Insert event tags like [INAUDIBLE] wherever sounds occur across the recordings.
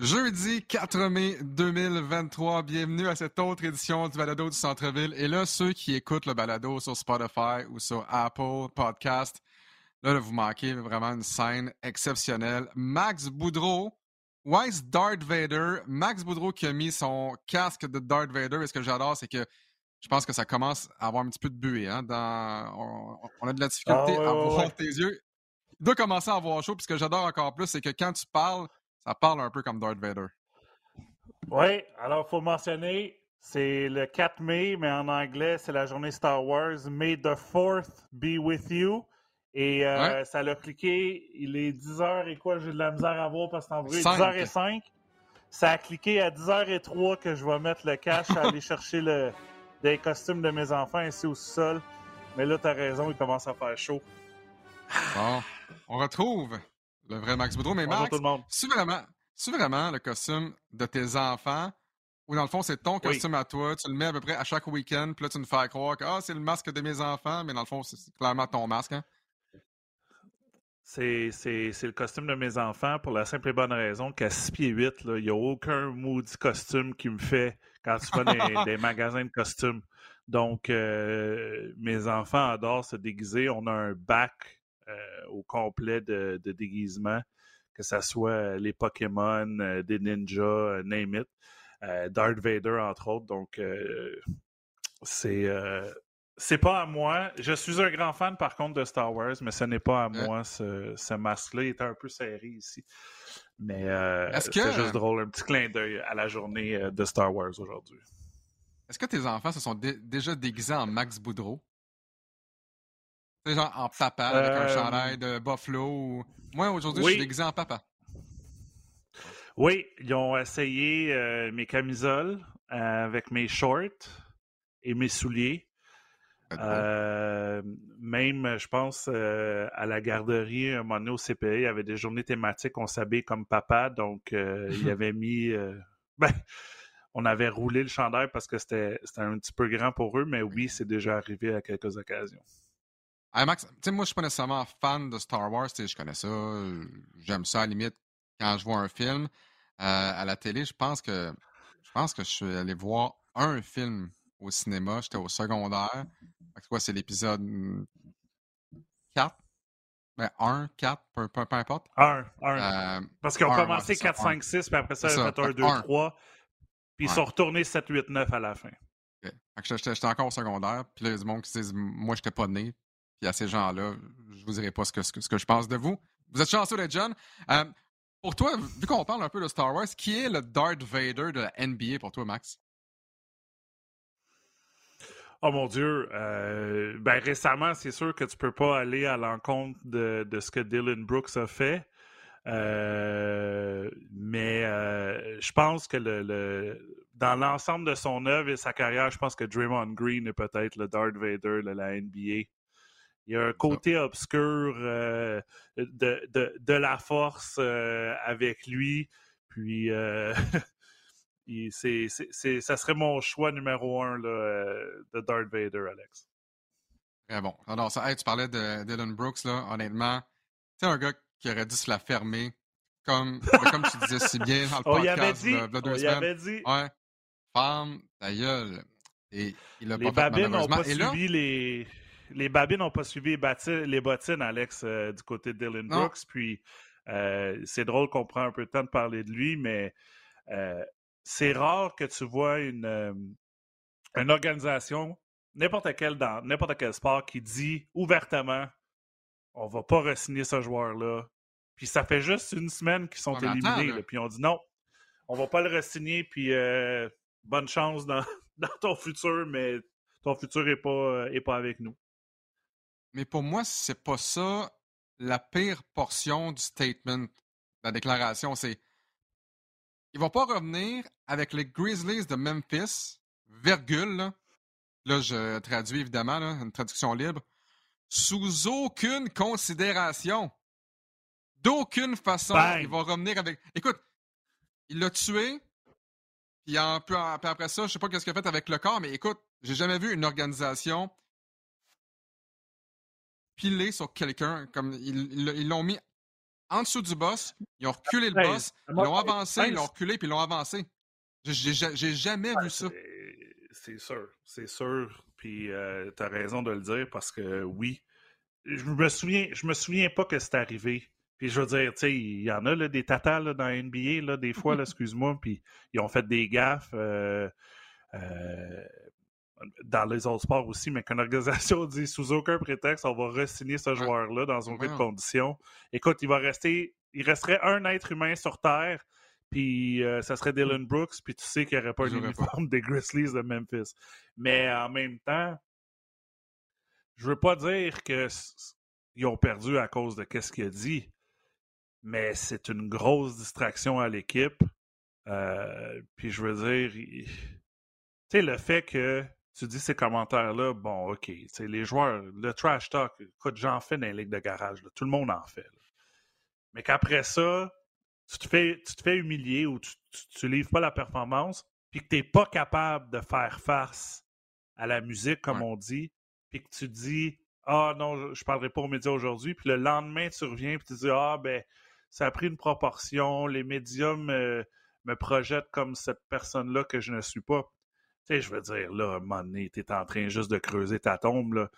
Jeudi 4 mai 2023, bienvenue à cette autre édition du Balado du Centre-Ville. Et là, ceux qui écoutent le Balado sur Spotify ou sur Apple Podcast, là, vous manquez vraiment une scène exceptionnelle. Max Boudreau, Wise Darth Vader, Max Boudreau qui a mis son casque de Darth Vader. Et ce que j'adore, c'est que je pense que ça commence à avoir un petit peu de buée. Hein, dans... on, a de la difficulté Ah, à voir tes yeux. Il doit commencer à avoir chaud. Puis ce que j'adore encore plus, c'est que quand tu parles, ça parle un peu comme Darth Vader. Oui, alors il faut mentionner, c'est le 4 mai, mais en anglais, c'est la journée Star Wars. May the 4th be with you. Et euh, Ouais. ça l'a cliqué, il est 10h et quoi, j'ai de la misère à voir parce que c'est en. Cinq. 10h05. Ça a cliqué à 10h03 que je vais mettre le cash à aller chercher le, des costumes de mes enfants ici au sol. Mais là, t'as raison, il commence à faire chaud. Bon, on retrouve le vrai Max Boudreau. Mais Bonjour Max, tout le monde. c'est vraiment, vraiment le costume de tes enfants? Ou dans le fond, c'est ton Oui. costume à toi. Tu le mets à peu près à chaque week-end. Puis là, tu nous fais croire que ah, c'est le masque de mes enfants. Mais dans le fond, c'est clairement ton masque. Hein? C'est, c'est, c'est le costume de mes enfants pour la simple et bonne raison qu'à 6 pieds 8, là, il n'y a aucun maudit costume qui me fait quand tu vas dans des, [LAUGHS] des magasins de costumes. Donc, euh, mes enfants adorent se déguiser. On a un bac au complet de, de déguisement, que ce soit les Pokémon, euh, des ninjas, euh, name it. Euh, Darth Vader, entre autres. Donc, euh, c'est, euh, c'est pas à moi. Je suis un grand fan, par contre, de Star Wars, mais ce n'est pas à Euh. moi, ce, ce masque-là. Il était un peu serré ici. Mais euh, c'est que- juste drôle. Un petit clin d'œil à la journée euh, de Star Wars aujourd'hui. Est-ce que tes enfants se sont dé- déjà déguisés en Max Boudreau? Tu sais, genre en papa avec un Euh, chandail de Buffalo ou... Moi, aujourd'hui, je suis déguisé en papa. Oui, ils ont essayé euh, mes camisoles euh, avec mes shorts et mes souliers. Euh, même, je pense, euh, à la garderie, un moment donné au CPE, il y avait des journées thématiques, on s'habille comme papa, donc euh, il [LAUGHS] avait mis... euh, [LAUGHS] ben, on avait roulé le chandail parce que c'était un petit peu grand pour eux, mais oui, c'est déjà arrivé à quelques occasions. Hey Max, tu sais, moi, je suis pas nécessairement fan de Star Wars. tu sais, Je connais ça. J'aime ça, à la limite, quand je vois un film euh, à la télé. Je pense que je pense que je suis allé voir un film au cinéma. J'étais au secondaire. Que quoi, c'est l'épisode 4? Ben, 1, 4, peu, peu, peu importe. Un, un. Euh, Parce qu'ils ont commencé ouais, c'est ça, 4, 5, 6, puis après ça, C'est ils ont fait 1, fait 2, un. 3, puis ils sont retournés 7, 8, 9 à la fin. j'étais encore au secondaire. Puis là, il y a du monde qui se disent Moi, j'étais pas né. Puis à ces gens-là, je vous dirai pas ce que, ce que, ce que je pense de vous. Vous êtes chanceux d'être jeune. Euh, pour toi, vu qu'on parle un peu de Star Wars, qui est le Darth Vader de la NBA pour toi, Max? Oh mon Dieu. euh, ben récemment, c'est sûr que tu peux pas aller à l'encontre de, de ce que Dylan Brooks a fait. Euh, mais je pense que le, le- dans l'ensemble de son œuvre et sa carrière, je pense que Draymond Green est peut-être le Darth Vader de la NBA. Il y a un côté obscur euh, de, de, de la force euh, avec lui. Puis euh, [LAUGHS] il- c'est, c'est, c'est- ça serait mon choix numéro un là, de Darth Vader, Alex. Très bon. Alors, ça, hey, tu parlais de Dylan Brooks, là, honnêtement. Tu sais, un gars qui aurait dû se la fermer, comme, comme tu disais si bien dans le [LAUGHS] On y podcast avait dit, de, de deux on y avait dit. Ouais. Femme, ta gueule. Et il a Les pas fait babines n'ont malheureusement. pas Et là, les. Les babines n'ont pas suivi les, bottines, Alex, euh, du côté de Dylan Non. Brooks. Puis euh, c'est drôle qu'on prend un peu de temps de parler de lui, mais euh, c'est rare que tu vois une, une organisation, n'importe quelle dans n'importe quel sport, qui dit ouvertement on va pas re-signer ce joueur-là. Puis ça fait juste une semaine qu'ils sont éliminés. là. puis on dit non, on va pas le re-signer, puis bonne chance dans, [LAUGHS] dans ton futur, mais ton futur est pas, euh, est pas avec nous. Mais pour moi, c'est pas ça la pire portion du statement, de la déclaration. C'est il va pas revenir avec les Grizzlies de Memphis, virgule, là, Là, je traduis évidemment, là, une traduction libre, sous aucune considération. D'aucune façon, Bang! il va revenir avec. Écoute, il l'a tué, puis, en- puis en- puis après ça, je sais pas qu'est-ce qu'il a fait avec le corps, mais écoute, j'ai jamais vu une organisation piler sur quelqu'un comme ils l'ont mis en dessous du boss, ils ont reculé le boss, ils l'ont avancé, ils l'ont reculé, puis ils l'ont avancé. J'ai jamais vu ça. C'est sûr, c'est sûr. Puis euh, tu as raison de le dire parce que oui, je me souviens, je me souviens pas que c'est arrivé. Puis je veux dire, tu sais, il y en a là, des tatas là, dans NBA, là, des fois, [LAUGHS] excuse-moi, puis ils ont fait des gaffes. Euh, euh, dans les autres sports aussi, mais qu'une organisation [LAUGHS] dit sous aucun prétexte, on va re-signer ce joueur-là dans aucune condition. Écoute, il va rester, il resterait un être humain sur Terre, puis euh, ça serait Dylan Brooks, puis tu sais qu'il n'y aurait pas l'uniforme [LAUGHS] des Grizzlies de Memphis. Mais en même temps, je veux pas dire qu'ils ont perdu à cause de ce qu'il a dit, mais c'est une grosse distraction à l'équipe. Euh, puis je veux dire, tu sais, le fait que tu dis ces commentaires-là, bon, OK, les joueurs, le trash talk, écoute, j'en fais dans les ligues de garage, tout le monde en fait. Mais qu'après ça, tu te, fais, tu te fais humilier ou tu, tu, livres pas la performance, puis que tu n'es pas capable de faire face à la musique, comme on dit, puis que tu dis Ah non, je ne parlerai pas aux médias aujourd'hui, puis le lendemain, tu reviens, puis tu dis Ah, ben, ça a pris une proportion, les médias me, me projettent comme cette personne-là que je ne suis pas. Sais, je veux dire, là, à un moment donné, tu es en train juste de creuser ta tombe, là.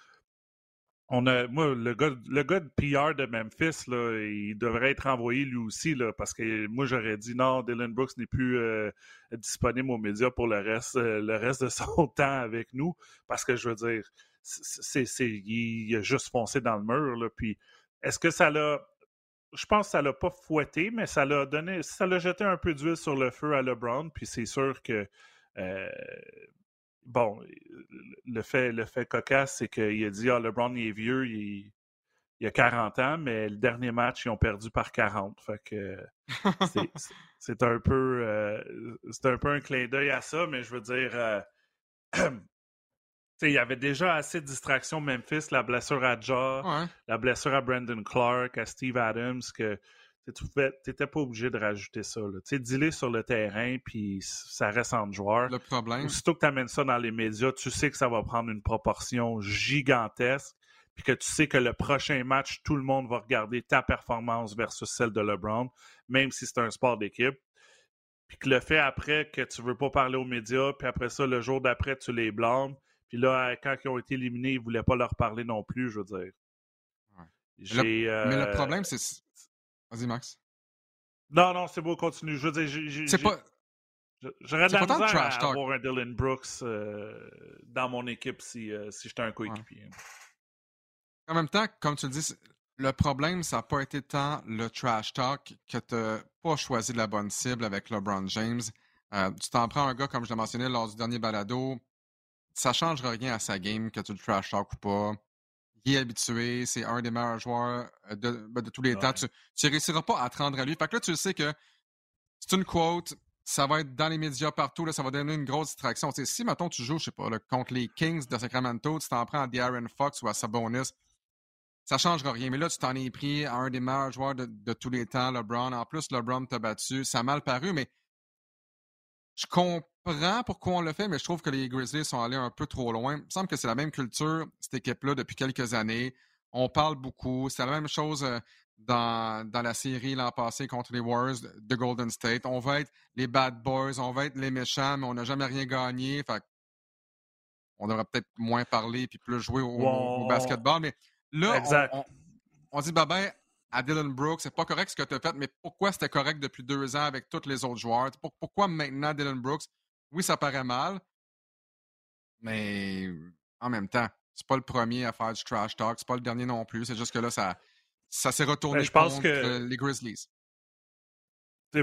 On a, moi, le gars, le de PR de Memphis, là, il devrait être envoyé lui aussi, là, parce que moi, j'aurais dit non, Dylan Brooks n'est plus euh, disponible aux médias pour le reste, euh, le reste de son [LAUGHS] temps avec nous, parce que je veux dire, il a juste foncé dans le mur, là, puis est-ce que ça l'a je pense que ça l'a pas fouetté, mais ça l'a donné, ça l'a jeté un peu d'huile sur le feu à LeBron. Puis c'est sûr que bon, le fait, le fait cocasse, c'est qu'il a dit Ah, LeBron il est vieux, il, il, a 40 ans, mais le dernier match, ils ont perdu par 40. Fait que [LAUGHS] c'est un peu euh, c'est un peu un clin d'œil à ça, mais je veux dire euh, [CLEARS THROAT] il y avait déjà assez de distractions Memphis, la blessure à Jaw, la blessure à Brandon Clark, à Steve Adams, que tu n'étais pas obligé de rajouter ça. Dis-les sur le terrain, puis ça reste en joueur. Le problème. Aussitôt que tu amènes ça dans les médias, tu sais que ça va prendre une proportion gigantesque, puis que tu sais que le prochain match, tout le monde va regarder ta performance versus celle de LeBron, même si c'est un sport d'équipe. Puis que le fait après que tu veux pas parler aux médias, puis après ça, le jour d'après, tu les blâmes puis là, quand ils ont été éliminés, ils ne voulaient pas leur parler non plus, je veux dire. Mais le euh, problème, c'est. Vas-y, Max. Non, non, c'est beau, continue. Je veux dire, c'est pas. J'aurais de la misère à avoir un Dylan Brooks euh, dans mon équipe si, euh, si j'étais un coéquipier. En même temps, comme tu le dis, le problème, ça n'a pas été tant le trash talk que tu n'as pas choisi la bonne cible avec LeBron James. tu t'en prends un gars, comme je l'ai mentionné lors du dernier balado, ça ne changera rien à sa game que tu le trash talk ou pas. Il est habitué, c'est un des meilleurs joueurs euh, de, ben, de tous les temps. Tu ne réussiras pas à te rendre à lui. Fait que là, tu le sais que c'est une quote, ça va être dans les médias partout, là, ça va donner une grosse distraction. si, maintenant tu joues, je sais pas, contre les Kings de Sacramento, tu t'en prends à De'Aaron Fox ou à Sabonis, ça ne changera rien. Mais là, tu t'en es pris à un des meilleurs joueurs de, de tous les temps, LeBron. En plus, LeBron t'a battu. Ça a mal paru, mais je comprends pourquoi on le fait, mais je trouve que les Grizzlies sont allés un peu trop loin. Il me semble que c'est la même culture, cette équipe-là, depuis quelques années. On parle beaucoup. C'est la même chose euh, dans, dans la série l'an passé contre les Warriors de Golden State. On va être les bad boys, on va être les méchants, mais on n'a jamais rien gagné. Fait on devrait peut-être moins parler puis plus jouer au, basketball. Mais là, on, on, dit, bah ben, à Dylan Brooks. C'est pas correct ce que tu as fait, mais pourquoi c'était correct depuis deux ans avec tous les autres joueurs? Pourquoi maintenant Dylan Brooks? Oui, ça paraît mal, mais en même temps, c'est pas le premier à faire du trash talk, c'est pas le dernier non plus. C'est juste que là, ça, ça s'est retourné ben, je pense contre que... les Grizzlies.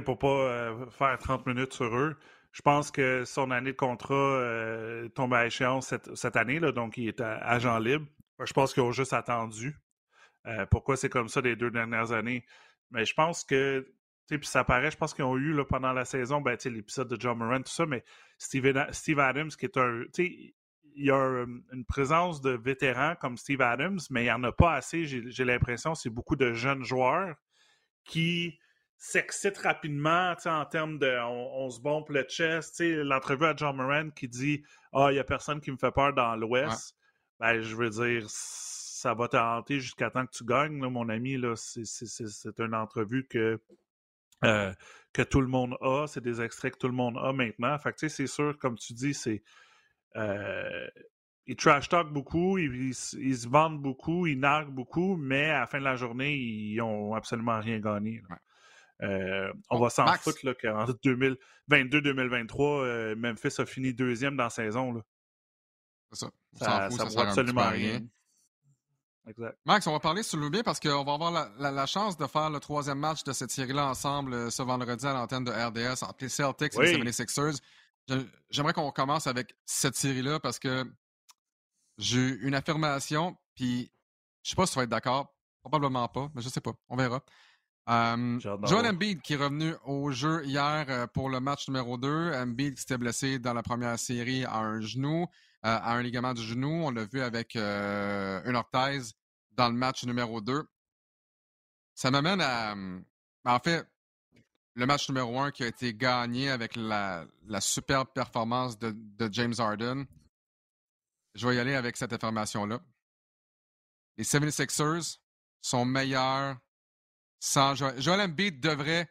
Pour pas euh, faire 30 minutes sur eux, je pense que son année de contrat euh, tombe à échéance cette, année, là, donc il est agent libre. Je pense qu'ils ont juste attendu euh, pourquoi c'est comme ça les deux dernières années? Mais je pense que, puis ça paraît, je pense qu'ils ont eu là, pendant la saison, ben, l'épisode de John Moran, tout ça, mais Steve, Steve Adams, qui est un. Il y a une présence de vétérans comme Steve Adams, mais il n'y en a pas assez, j'ai l'impression. C'est beaucoup de jeunes joueurs qui s'excitent rapidement en termes de on, se bombe le chest. L'entrevue à John Moran qui dit Ah, il n'y a personne qui me fait peur dans l'Ouest. Ben, je veux dire, ça va te hanter jusqu'à temps que tu gagnes, mon ami. C'est une entrevue que, euh, que tout le monde a. C'est des extraits que tout le monde a maintenant. Fait c'est sûr, comme tu dis, c'est. Euh, ils trash talk beaucoup, ils, se vendent beaucoup, ils narguent beaucoup, mais à la fin de la journée, ils n'ont absolument rien gagné. Euh, on va s'en foutre qu'en [LAUGHS] 2022-2023, Memphis a fini deuxième dans la saison. C'est ça. Ça, ça, vaut absolument rien. Exact. Max, on va parler sur le bien parce qu'on va avoir la, chance de faire le troisième match de cette série-là ensemble euh, ce vendredi à l'antenne de RDS entre les Celtics et les 76ers. J'aimerais qu'on commence avec cette série-là parce que j'ai eu une affirmation, puis je sais pas si tu vas être d'accord, probablement pas, mais je sais pas, on verra. Um, Joel Embiid qui est revenu au jeu hier euh, pour le match numéro 2. Embiid qui s'était blessé dans la première série à un genou, euh, à un ligament du genou. On l'a vu avec euh, une orthèse dans le match numéro 2. Ça m'amène à... Ben, en fait, le match numéro 1 qui a été gagné avec la, superbe performance de, de James Harden. Je vais y aller avec cette information-là. Les 76ers sont meilleurs sans Joel. Joel Embiid devrait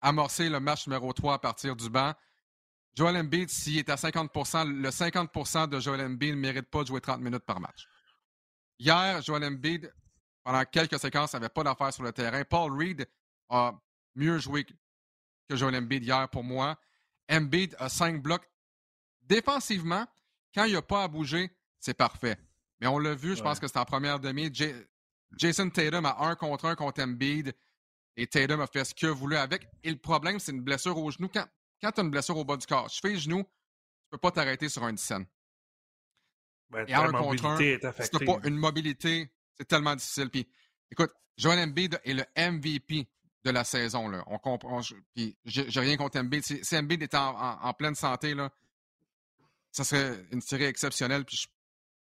amorcer le match numéro 3 à partir du banc. Joel Embiid, s'il est à 50% le 50% de Joel Embiid ne mérite pas de jouer 30 minutes par match. Hier, Joel Embiid, pendant quelques séquences, n'avait pas d'affaires sur le terrain. Paul Reed a mieux joué que Joel Embiid hier pour moi. Embiid a cinq blocs. Défensivement, quand il n'y a pas à bouger, c'est parfait. Mais on l'a vu, je pense que c'est en première demi. Jason Tatum a un contre un contre Embiid et Tatum a fait ce qu'il voulu avec. Et le problème, c'est une blessure au genou. Quand, quand tu as une blessure au bas du corps, je fais genou, tu ne peux pas t'arrêter sur une scène. Ben, et un contre un, pas une mobilité, c'est tellement difficile. Puis, écoute, Joel Embiid est le MVP de la saison. Là. On comprend. Puis, j'ai rien contre Embiid. Si, si Embiid était en, pleine santé, là, ça serait une série exceptionnelle. Puis,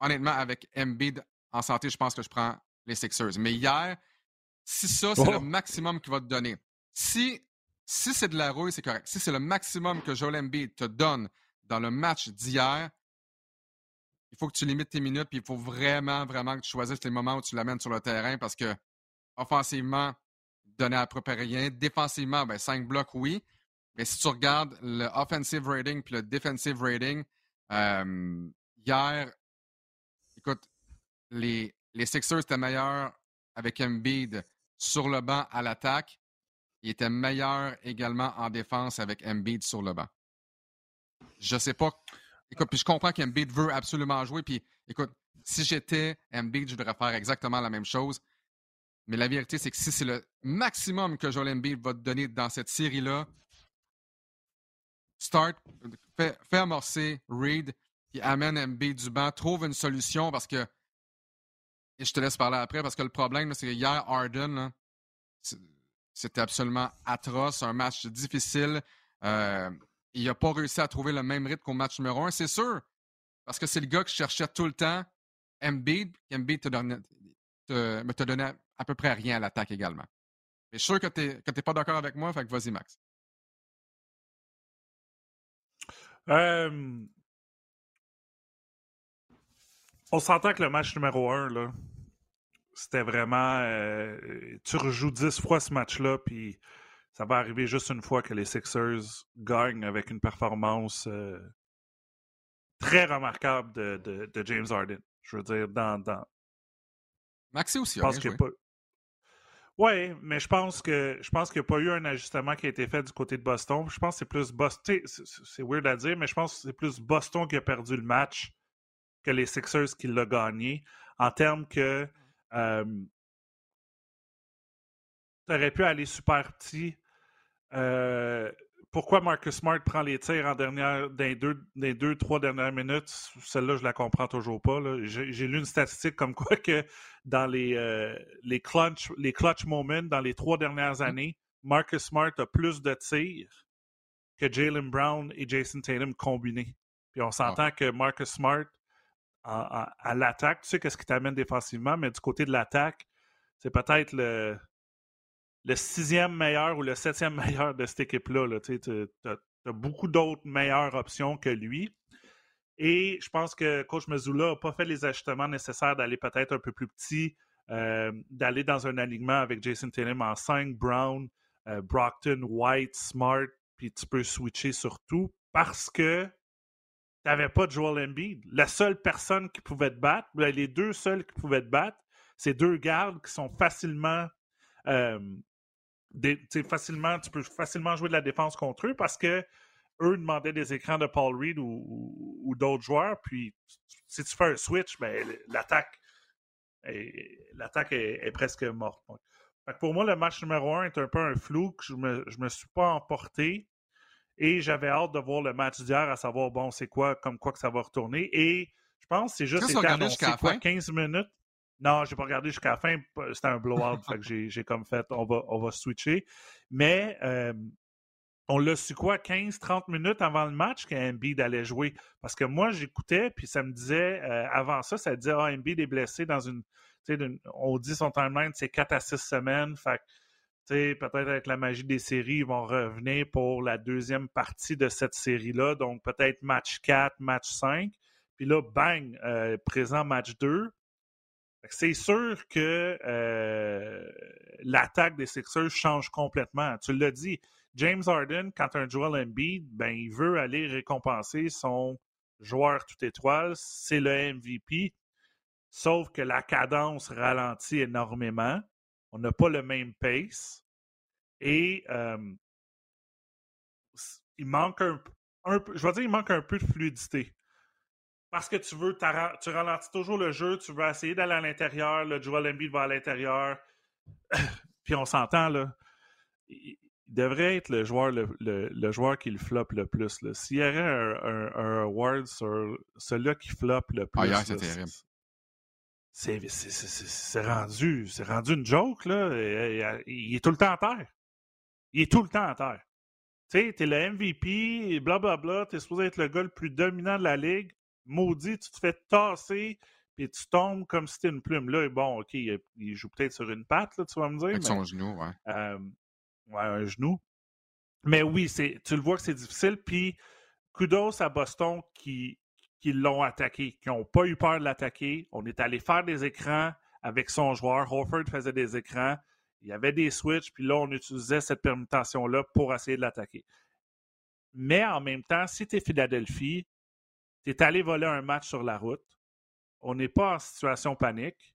honnêtement, avec Embiid en santé, je pense que je prends les Sixers. Mais hier, si ça, c'est le oh! maximum qu'il va te donner. Si, si c'est de la rouille, c'est correct. Si c'est le maximum que Joel Embiid te donne dans le match d'hier, il faut que tu limites tes minutes, puis il faut vraiment, vraiment que tu choisisses les moments où tu l'amènes sur le terrain parce que offensivement, donner à peu près rien. Défensivement, ben, 5 blocs, oui. Mais si tu regardes le offensive rating puis le defensive rating, hier, écoute, les, les Sixers étaient meilleurs avec Embiid sur le banc à l'attaque. Ils étaient meilleurs également en défense avec Embiid sur le banc. Je sais pas. Écoute, puis je comprends qu'Embiid veut absolument jouer. Puis écoute, si j'étais Embiid, je devrais faire exactement la même chose. Mais la vérité, c'est que si c'est le maximum que Joel Embiid va te donner dans cette série-là, start, fais, amorcer Reed, puis amène Embiid du banc, trouve une solution parce que et je te laisse parler après parce que le problème, c'est que hier, Harden, c'était absolument atroce, un match difficile. Euh, il n'a pas réussi à trouver le même rythme qu'au match numéro un, c'est sûr. Parce que c'est le gars qui cherchait tout le temps Embiid. Embiid te donnait, te, donnait à peu près rien à l'attaque également. Mais je suis sûr que tu n'es pas d'accord avec moi, fait que vas-y, Max. Euh, on s'entend que le match numéro un, là, c'était vraiment. Euh, tu rejoues dix fois ce match-là, puis ça va arriver juste une fois que les Sixers gagnent avec une performance euh, très remarquable de, de, James Harden. Je veux dire, dans. dans... Maxi aussi, je pense qu'il pas. Oui, mais je pense que je pense qu'il n'y a pas eu un ajustement qui a été fait du côté de Boston. Je pense que c'est plus Boston. C'est weird à dire, mais je pense que c'est plus Boston qui a perdu le match que les Sixers qui l'ont gagné, en termes que euh, tu aurais pu aller super petit. Euh, pourquoi Marcus Smart prend les tirs en dernière, dans, les deux, dans deux, trois dernières minutes? Celle-là, je la comprends toujours pas. J'ai lu une statistique comme quoi que dans les, euh, les, clutch, les clutch moments, dans les trois dernières mmh. années, Marcus Smart a plus de tirs que Jalen Brown et Jason Tatum combinés. Puis on s'entend que Marcus Smart à, l'attaque. Tu sais qu'est-ce qui t'amène défensivement, mais du côté de l'attaque, c'est peut-être le, le sixième meilleur ou le septième [LAUGHS] meilleur de cette équipe-là. tu as, beaucoup d'autres meilleures options que lui. Et je pense que Coach Mazula n'a pas fait les ajustements nécessaires d'aller peut-être un peu plus petit, euh, d'aller dans un alignement avec Jason Tatum en 5, Brown, euh, Brockton, White, Smart, puis tu peux switcher sur tout parce que tu n'avais pas Joel Embiid. La seule personne qui pouvait te battre, ben, les deux seuls qui pouvaient te battre, c'est deux gardes qui sont facilement. Euh, facilement, tu peux facilement jouer de la défense contre eux parce que eux demandaient des écrans de Paul Reed ou, d'autres joueurs. Puis si tu fais un switch, ben, l'attaque l'attaque est, presque morte. pour moi, le match numéro un est un peu un flou que je me, me suis pas emporté. Et j'avais hâte de voir le match d'hier, à savoir, bon, c'est quoi, comme quoi que ça va retourner. Et je pense que c'est juste été annoncé quoi, 15 minutes. Non, j'ai pas regardé jusqu'à la fin. C'était un blowout. fait que j'ai comme fait, on va, on va switcher. Mais euh, on l'a su quoi, 15-30 minutes avant le match qu'Embiid allait jouer? Parce que moi, j'écoutais, puis ça me disait, euh, avant ça, ça disait, ah, Embiid est blessé dans une, on dit son timeline, c'est 4 à 6 semaines. Fait peut-être avec la magie des séries, ils vont revenir pour la deuxième partie de cette série-là. Donc, peut-être match 4, match 5. Puis là, bang, euh, présent match 2. C'est sûr que euh, l'attaque des Sixers change complètement. Tu l'as dit, James Harden, quand un Joel Embiid, ben, il veut aller récompenser son joueur tout étoile, c'est le MVP. Sauf que la cadence ralentit énormément. On n'a pas le même pace. Et euh, il manque un, je vais dire, il manque un peu de fluidité. Parce que tu veux, tu ralentis toujours le jeu, tu veux essayer d'aller à l'intérieur, le Joel Embiid va à l'intérieur. [COUGHS] Puis on s'entend, là il devrait être le joueur, le, le, joueur qui le floppe le plus. S'il y aurait un, un, award sur celui-là qui floppe le plus. Ah, c'est terrible. C'est rendu, c'est rendu une joke, là. Il, est tout le temps à terre. Il est tout le temps à terre. Tu sais, t'es le MVP, blablabla, t'es supposé être le gars le plus dominant de la ligue. Maudit, tu te fais tasser, puis tu tombes comme si t'étais une plume. Là, bon, OK, il, joue peut-être sur une patte, là, tu vas me dire. Avec son genou, ouais. Euh, Ouais, un genou. Mais oui, c'est, tu le vois que c'est difficile. Puis, kudos à Boston qui, qui l'ont attaqué, qui n'ont pas eu peur de l'attaquer. On est allé faire des écrans avec son joueur. Horford faisait des écrans. Il y avait des switches, puis là, on utilisait cette permutation-là pour essayer de l'attaquer. Mais en même temps, si tu es Philadelphie, tu es allé voler un match sur la route. On n'est pas en situation panique.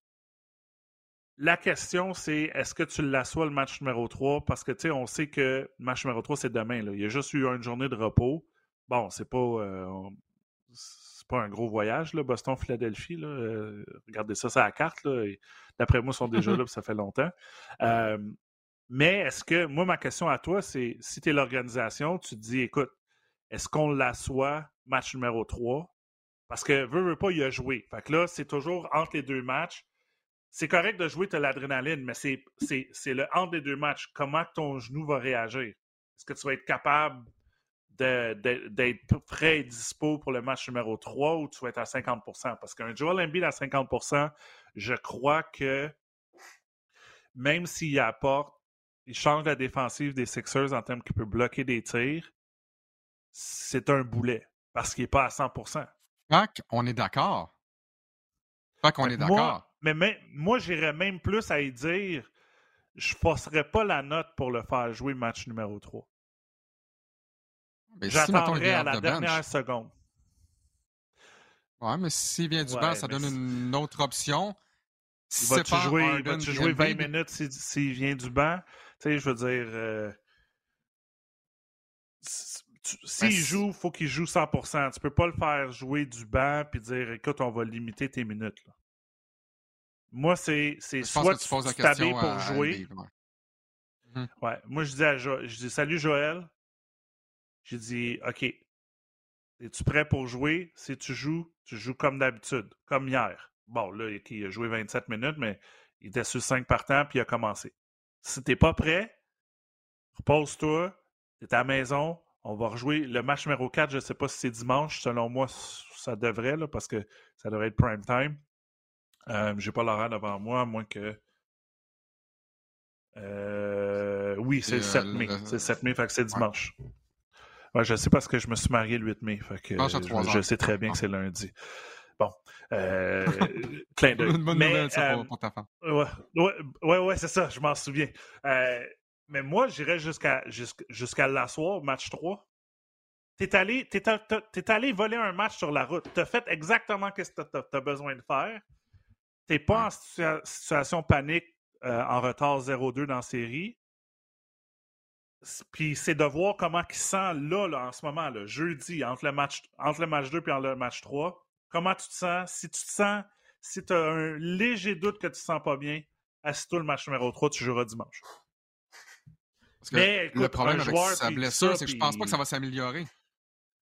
La question, c'est est-ce que tu l'assois le match numéro 3? Parce que, tu sais, on sait que le match numéro 3, c'est demain. Là. Il y a juste eu une journée de repos. Bon, c'est pas, euh, pas un gros voyage, Boston-Philadelphie. Euh, regardez ça, c'est la carte. D'après moi, ils sont [LAUGHS] déjà là, ça fait longtemps. Euh, mais est-ce que, moi, ma question à toi, c'est si tu es l'organisation, tu te dis, écoute, est-ce qu'on l'assoit match numéro 3? Parce que veut, veut pas, il a joué. Fait que là, c'est toujours entre les deux matchs c'est correct de jouer, tu l'adrénaline, mais c'est, le entre des deux matchs. Comment ton genou va réagir? Est-ce que tu vas être capable d'être prêt et dispo pour le match numéro 3 ou tu vas être à 50% Parce qu'un Joel Embiid à 50% je crois que même s'il apporte, il change la défensive des Sixers en termes qu'il peut bloquer des tirs, c'est un boulet parce qu'il n'est pas à 100% on est d'accord. Fait qu'on est d'accord. Mais, moi, j'irais même plus à y dire je ne forcerais pas la note pour le faire jouer match numéro 3. J'attendrais à la dernière seconde. Ouais, mais s'il vient du banc, ça donne une autre option. il va-tu jouer, va jouer 20 minutes s'il vient du banc? Tu sais, je veux dire. Euh, s'il ben, joue, il faut qu'il joue 100%. Tu peux pas le faire jouer du banc et dire écoute, on va limiter tes minutes. Là. Moi, c'est soit tu, tu t'habilles pour jouer. Mhm. ouais. Moi, je dis, à je dis Salut Joël. J'ai dit OK. Es-tu prêt pour jouer? Si tu joues, tu joues comme d'habitude, comme hier. Bon, là, il a joué 27 minutes, mais il était sur 5 partants, puis il a commencé. Si t'es pas prêt, repose-toi, t'es à la maison, on va rejouer le match numéro 4, je ne sais pas si c'est dimanche, selon moi, ça devrait, là, parce que ça devrait être prime time. Euh, J'ai pas l'horaire devant moi, à moins que. Euh, oui, c'est le 7 mai. C'est le 7 mai, fait que c'est dimanche. Ouais, je sais parce que je me suis marié le 8 mai. Fait que, je, sais très bien que c'est lundi. Bon. Euh, [LAUGHS] clin d'œil. Une bonne nouvelle, ça, pour, ta femme. Ouais, ouais, ouais, ouais c'est ça, je m'en souviens. Euh, mais moi, j'irais jusqu'à jusqu'à l'asseoir, match 3. T'es allé, es, allé voler un match sur la route. T'as fait exactement ce que tu as, besoin de faire. T'es pas en situation panique euh, en retard 0-2 dans la série. Puis c'est de voir comment il sent là, là, en ce moment, là, jeudi, entre le match, entre le match 2 et le match 3. Comment tu te sens? Si tu te sens, si tu as un léger doute que tu te sens pas bien, assis-toi le match numéro 3, tu joueras dimanche. Parce que Mais, le problème avec sa blessure, c'est que je pense pas que ça va s'améliorer.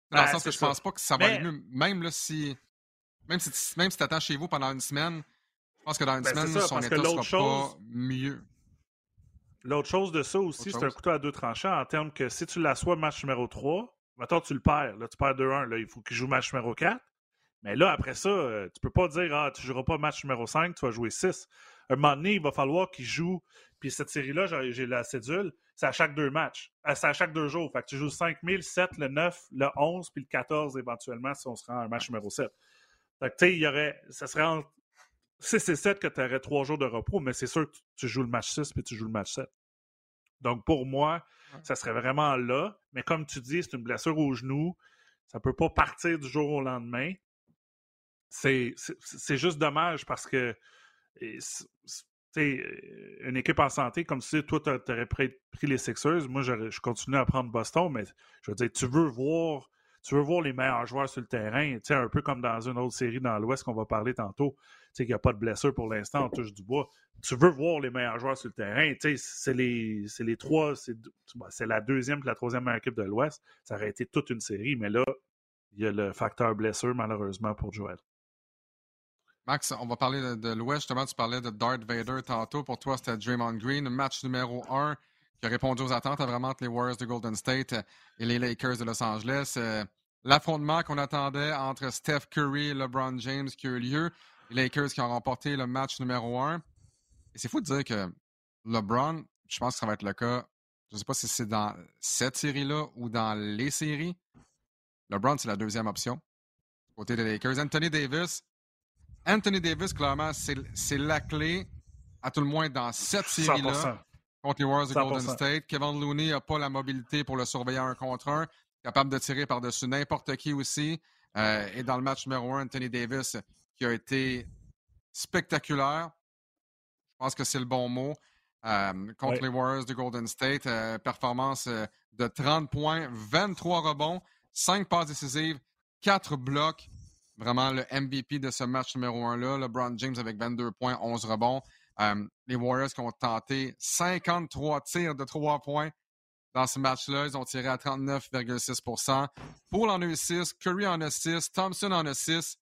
Dans le ben, sens que je pense pas que ça va aller mieux. Même là, si. Même si, même si tu attends chez vous pendant une semaine, je pense que dans une ben, semaine, son état sera pas mieux. L'autre chose de ça aussi, c'est un couteau à deux tranchants en termes que si tu l'assois match numéro 3, maintenant tu le perds. Là, tu perds 2-1. Là, il faut qu'il joue match numéro 4. Mais là, après ça, euh, tu peux pas dire Ah, tu joueras pas match numéro 5, tu vas jouer 6. un moment donné, il va falloir qu'il joue. Puis cette série-là, j'ai la cédule, c'est à chaque deux matchs. Euh, c'est à chaque deux jours. Fait que tu joues 5 000, 7, le 9, le 11, puis le 14 éventuellement si on se rend à un match numéro 7. Fait que tu sais, il y aurait. Ça serait en 6 et 7 que tu aurais trois jours de repos, mais c'est sûr que tu joues le match 6 puis tu joues le match 7. Donc pour moi, ça serait vraiment là. Mais comme tu dis, c'est une blessure au genou. Ça ne peut pas partir du jour au lendemain c'est juste dommage parce que une équipe en santé, comme si toi, tu aurais pris, les Sixers, moi, je continue à prendre Boston, mais je veux dire, tu veux voir, tu veux voir les meilleurs joueurs sur le terrain, un peu comme dans une autre série dans l'Ouest qu'on va parler tantôt, qu'il n'y a pas de blessure pour l'instant, on touche du bois. Tu veux voir les meilleurs joueurs sur le terrain, c'est les, les trois, c'est la deuxième et la troisième meilleure équipe de l'Ouest. Ça aurait été toute une série, mais là, il y a le facteur blessure, malheureusement, pour Joel. Max, on va parler de, l'Ouest. Justement, tu parlais de Darth Vader tantôt. Pour toi, c'était Draymond Green. Match numéro un qui a répondu aux attentes vraiment entre les Warriors de Golden State et les Lakers de Los Angeles. Euh, l'affrontement qu'on attendait entre Steph Curry et LeBron James qui a eu lieu. Les Lakers qui ont remporté le match numéro un. Et c'est fou de dire que LeBron, je pense que ça va être le cas. Je ne sais pas si c'est dans cette série-là ou dans les séries. LeBron, c'est la deuxième option. Côté des Lakers. Anthony Davis, Anthony Davis, clairement, c'est la clé, à tout le moins dans cette série-là, contre les Warriors de Golden State. Kevin Looney n'a pas la mobilité pour le surveiller un contre un, capable de tirer par-dessus n'importe qui aussi. Euh, et dans le match numéro un, Anthony Davis, qui a été spectaculaire, je pense que c'est le bon mot, euh, contre les Warriors de Golden State. Euh, performance de 30 points, 23 rebonds, 5 passes décisives, 4 blocs. Vraiment le MVP de ce match numéro 1-là. LeBron James avec 22 points, 11 rebonds. Euh, les Warriors qui ont tenté 53 tirs de 3 points dans ce match-là. Ils ont tiré à 39,6 Paul en a eu 6, Curry en a 6, Thompson en a 6.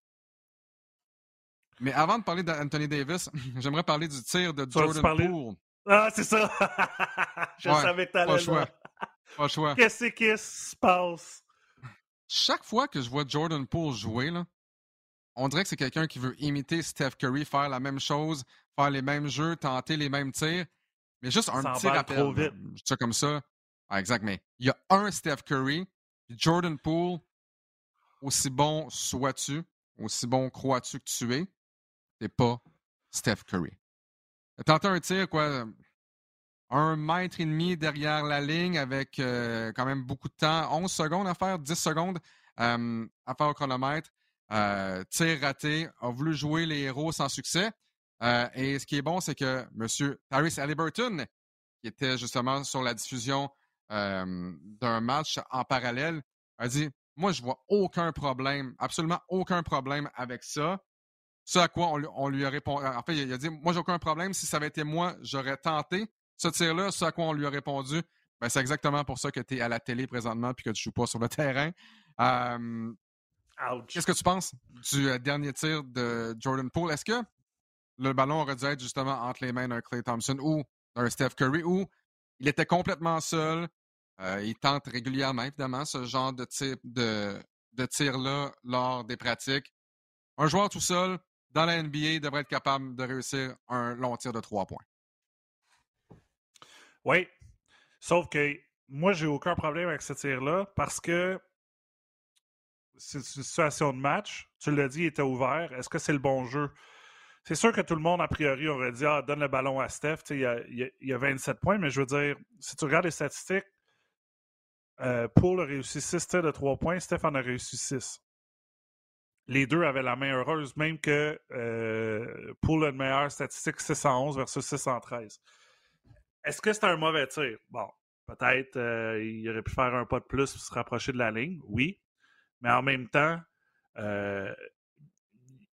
Mais avant de parler d'Anthony Davis, [LAUGHS] j'aimerais parler du tir de Jordan Poole. Ah, c'est ça! [LAUGHS] Je savais que t'allais là. Pas choix. Qu'est-ce qui se passe? Chaque fois que je vois Jordan Poole jouer, là, on dirait que c'est quelqu'un qui veut imiter Steph Curry, faire la même chose, faire les mêmes jeux, tenter les mêmes tirs. Mais juste un petit rappel. Trop vite. Ça comme ça. Ah, exact, mais il y a un Steph Curry, Jordan Poole, aussi bon sois-tu, aussi bon crois-tu que tu es, c'est pas Steph Curry. Tenter un tir, quoi, un mètre et demi derrière la ligne avec euh, quand même beaucoup de temps, 11 secondes à faire, 10 secondes euh, à faire au chronomètre. Euh, tir raté, a voulu jouer les héros sans succès. Euh, et ce qui est bon, c'est que M. Tyrese Halliburton, qui était justement sur la diffusion euh, d'un match en parallèle, a dit Moi, je vois aucun problème, absolument aucun problème avec ça. Ce à quoi on, lui a répondu. En fait, il a dit Moi, j'ai aucun problème. Si ça avait été moi, j'aurais tenté ce tir-là. Ce à quoi on lui a répondu ben, C'est exactement pour ça que tu es à la télé présentement puis que tu ne joues pas sur le [LAUGHS] terrain. Qu'est-ce que tu penses du euh, dernier tir de Jordan Poole? Est-ce que le ballon aurait dû être justement entre les mains d'un Clay Thompson ou d'un Steph Curry ou il était complètement seul? Euh, il tente régulièrement, évidemment, ce genre de, type de, de tir-là lors des pratiques. Un joueur tout seul, dans la NBA, devrait être capable de réussir un long tir de trois points. Oui, sauf que moi, j'ai aucun problème avec ce tir-là parce que c'est une situation de match. Tu l'as dit, il était ouvert. Est-ce que c'est le bon jeu? C'est sûr que tout le monde, a priori, aurait dit ah, donne le ballon à Steph. Il y, a, a, 27 points, mais je veux dire, si tu regardes les statistiques, euh, Paul a réussi 6 tirs de 3 points, Steph en a réussi 6. Les deux avaient la main heureuse, même que euh, Paul a une meilleure statistique 611 versus 613. Est-ce que c'est un mauvais tir? Bon, peut-être euh, il aurait pu faire un pas de plus pour se rapprocher de la ligne, oui. Mais en même temps, euh,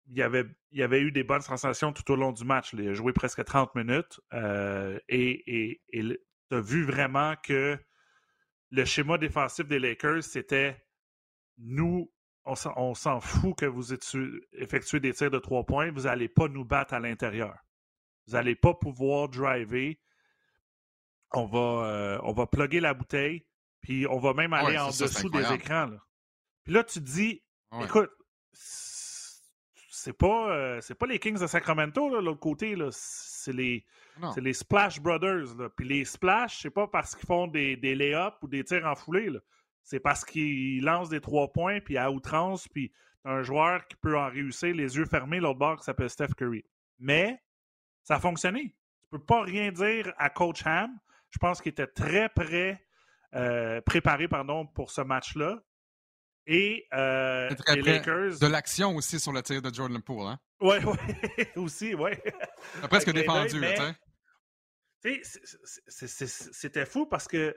il, y avait, il avait eu des bonnes sensations tout au long du match. Il a joué presque 30 minutes euh, et tu as vu vraiment que le schéma défensif des Lakers, c'était nous, on s'en fout que vous effectuez des tirs de trois points, vous n'allez pas nous battre à l'intérieur. Vous n'allez pas pouvoir driver. On va, euh, on va plugger la bouteille, puis on va même aller en dessous des écrans. Là. Puis là, tu te dis, écoute, c'est pas, euh, c'est pas les Kings de Sacramento, là, l'autre côté. Là. C'est, les, c'est les Splash Brothers. Là. Puis les Splash, c'est pas parce qu'ils font des, des lay-ups ou des tirs en foulée. Là. C'est parce qu'ils lancent des trois points, puis à outrance, puis un joueur qui peut en réussir les yeux fermés, l'autre bord qui s'appelle Steph Curry. Mais ça a fonctionné. Tu peux pas rien dire à Coach Ham. Je pense qu'il était très prêt, euh, préparé pardon, pour ce match-là. Et euh, les Lakers. De l'action aussi sur le tir de Jordan Poole, hein? Oui, oui, [LAUGHS] aussi, oui. presque défendu, tu sais. C'était fou parce que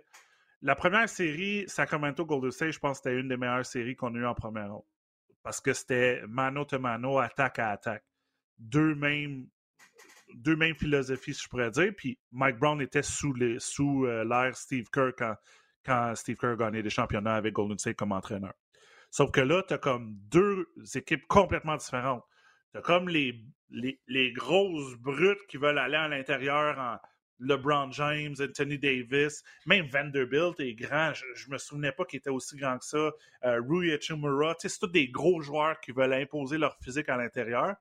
la première série, Sacramento Golden State, je pense que c'était une des meilleures séries qu'on a eues en première ronde. Parce que c'était mano to mano, attaque à attaque. Deux mêmes, deux mêmes philosophies, je pourrais dire. Puis Mike Brown était sous l'air sous, euh, Steve Kerr quand, quand Steve Kerr a gagné des championnats avec Golden State comme entraîneur. Sauf que là, tu as comme deux équipes complètement différentes. Tu as comme les, les, grosses brutes qui veulent aller à l'intérieur en LeBron James, Anthony Davis, même Vanderbilt est grand. Je, ne me souvenais pas qu'il était aussi grand que ça. Euh, Rui Echimura, c'est tous des gros joueurs qui veulent imposer leur physique à l'intérieur.